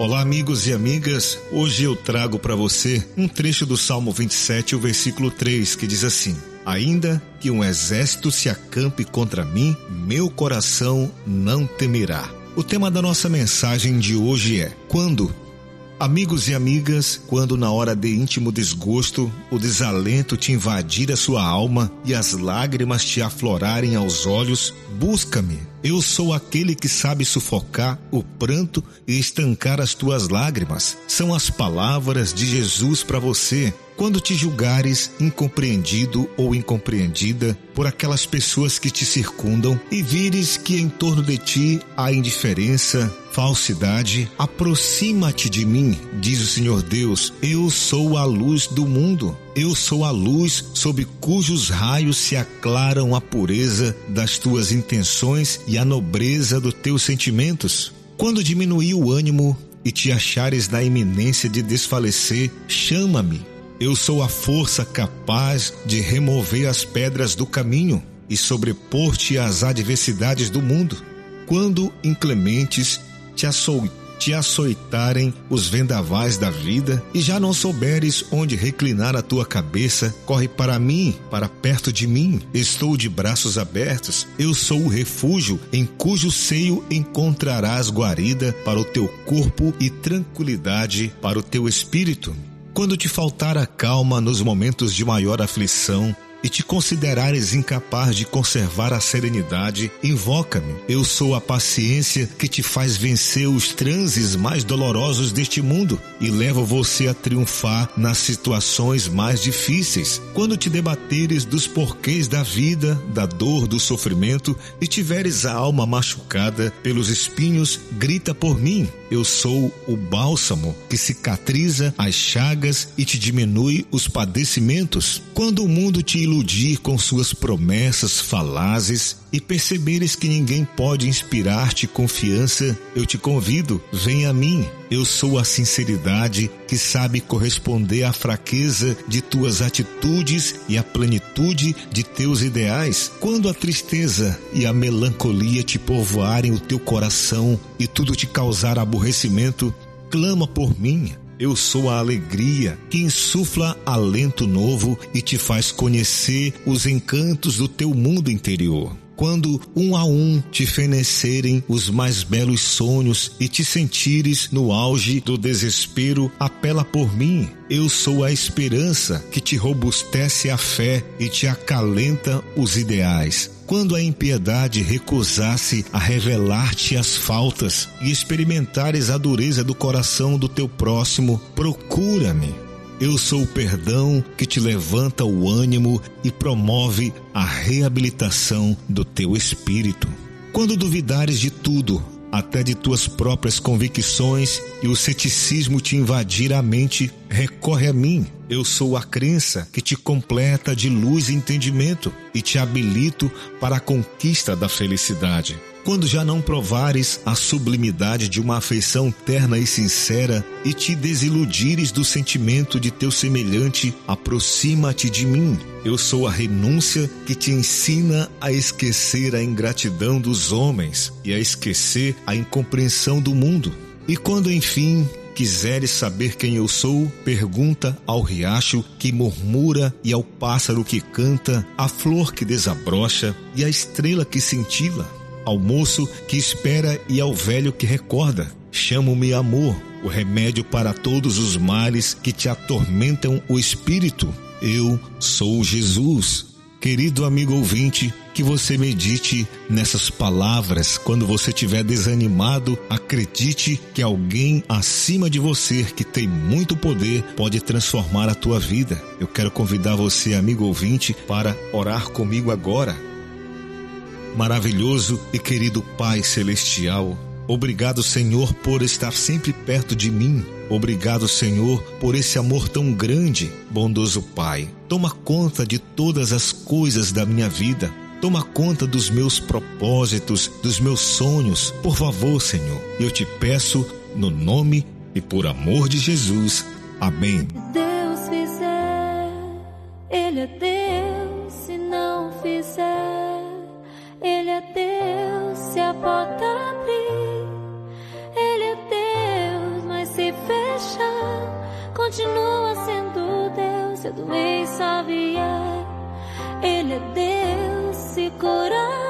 Olá, amigos e amigas. Hoje eu trago para você um trecho do Salmo 27, o versículo 3, que diz assim: Ainda que um exército se acampe contra mim, meu coração não temerá. O tema da nossa mensagem de hoje é: Quando Amigos e amigas, quando na hora de íntimo desgosto, o desalento te invadir a sua alma e as lágrimas te aflorarem aos olhos, busca-me. Eu sou aquele que sabe sufocar o pranto e estancar as tuas lágrimas. São as palavras de Jesus para você quando te julgares incompreendido ou incompreendida por aquelas pessoas que te circundam e vires que em torno de ti há indiferença, falsidade, aproxima-te de mim, diz o Senhor Deus. Eu sou a luz do mundo. Eu sou a luz sob cujos raios se aclaram a pureza das tuas intenções e a nobreza dos teus sentimentos. Quando diminuir o ânimo e te achares na iminência de desfalecer, chama-me eu sou a força capaz de remover as pedras do caminho e sobrepor-te às adversidades do mundo. Quando inclementes te, aço te açoitarem os vendavais da vida e já não souberes onde reclinar a tua cabeça, corre para mim, para perto de mim. Estou de braços abertos. Eu sou o refúgio em cujo seio encontrarás guarida para o teu corpo e tranquilidade para o teu espírito. Quando te faltar a calma nos momentos de maior aflição, e te considerares incapaz de conservar a serenidade, invoca-me. Eu sou a paciência que te faz vencer os transes mais dolorosos deste mundo e levo você a triunfar nas situações mais difíceis. Quando te debateres dos porquês da vida, da dor, do sofrimento e tiveres a alma machucada pelos espinhos, grita por mim. Eu sou o bálsamo que cicatriza as chagas e te diminui os padecimentos. Quando o mundo te iludir com suas promessas falazes e perceberes que ninguém pode inspirar-te confiança, eu te convido, vem a mim. Eu sou a sinceridade que sabe corresponder à fraqueza de tuas atitudes e à plenitude de teus ideais. Quando a tristeza e a melancolia te povoarem o teu coração e tudo te causar aborrecimento, clama por mim. Eu sou a alegria. Que insufla alento novo e te faz conhecer os encantos do teu mundo interior quando um a um te fenecerem os mais belos sonhos e te sentires no auge do desespero, apela por mim. Eu sou a esperança que te robustece a fé e te acalenta os ideais quando a impiedade recusasse a revelar-te as faltas e experimentares a dureza do coração do teu próximo, procura-me. Eu sou o perdão que te levanta o ânimo e promove a reabilitação do teu espírito. Quando duvidares de tudo, até de tuas próprias convicções e o ceticismo te invadir a mente, recorre a mim. Eu sou a crença que te completa de luz e entendimento e te habilito para a conquista da felicidade. Quando já não provares a sublimidade de uma afeição terna e sincera e te desiludires do sentimento de teu semelhante, aproxima-te de mim. Eu sou a renúncia que te ensina a esquecer a ingratidão dos homens e a esquecer a incompreensão do mundo. E quando enfim quiseres saber quem eu sou, pergunta ao riacho que murmura e ao pássaro que canta, à flor que desabrocha e à estrela que cintila ao moço que espera e ao velho que recorda. Chamo-me amor, o remédio para todos os males que te atormentam o espírito. Eu sou Jesus. Querido amigo ouvinte, que você medite nessas palavras. Quando você estiver desanimado, acredite que alguém acima de você, que tem muito poder, pode transformar a tua vida. Eu quero convidar você, amigo ouvinte, para orar comigo agora. Maravilhoso e querido Pai Celestial, obrigado, Senhor, por estar sempre perto de mim. Obrigado, Senhor, por esse amor tão grande, bondoso Pai. Toma conta de todas as coisas da minha vida. Toma conta dos meus propósitos, dos meus sonhos. Por favor, Senhor, eu te peço no nome e por amor de Jesus. Amém. Deus fizer, Ele é Deus porta abrir. Ele é Deus, mas se fecha, continua sendo Deus. Se a doença vier, Ele é Deus, se curar.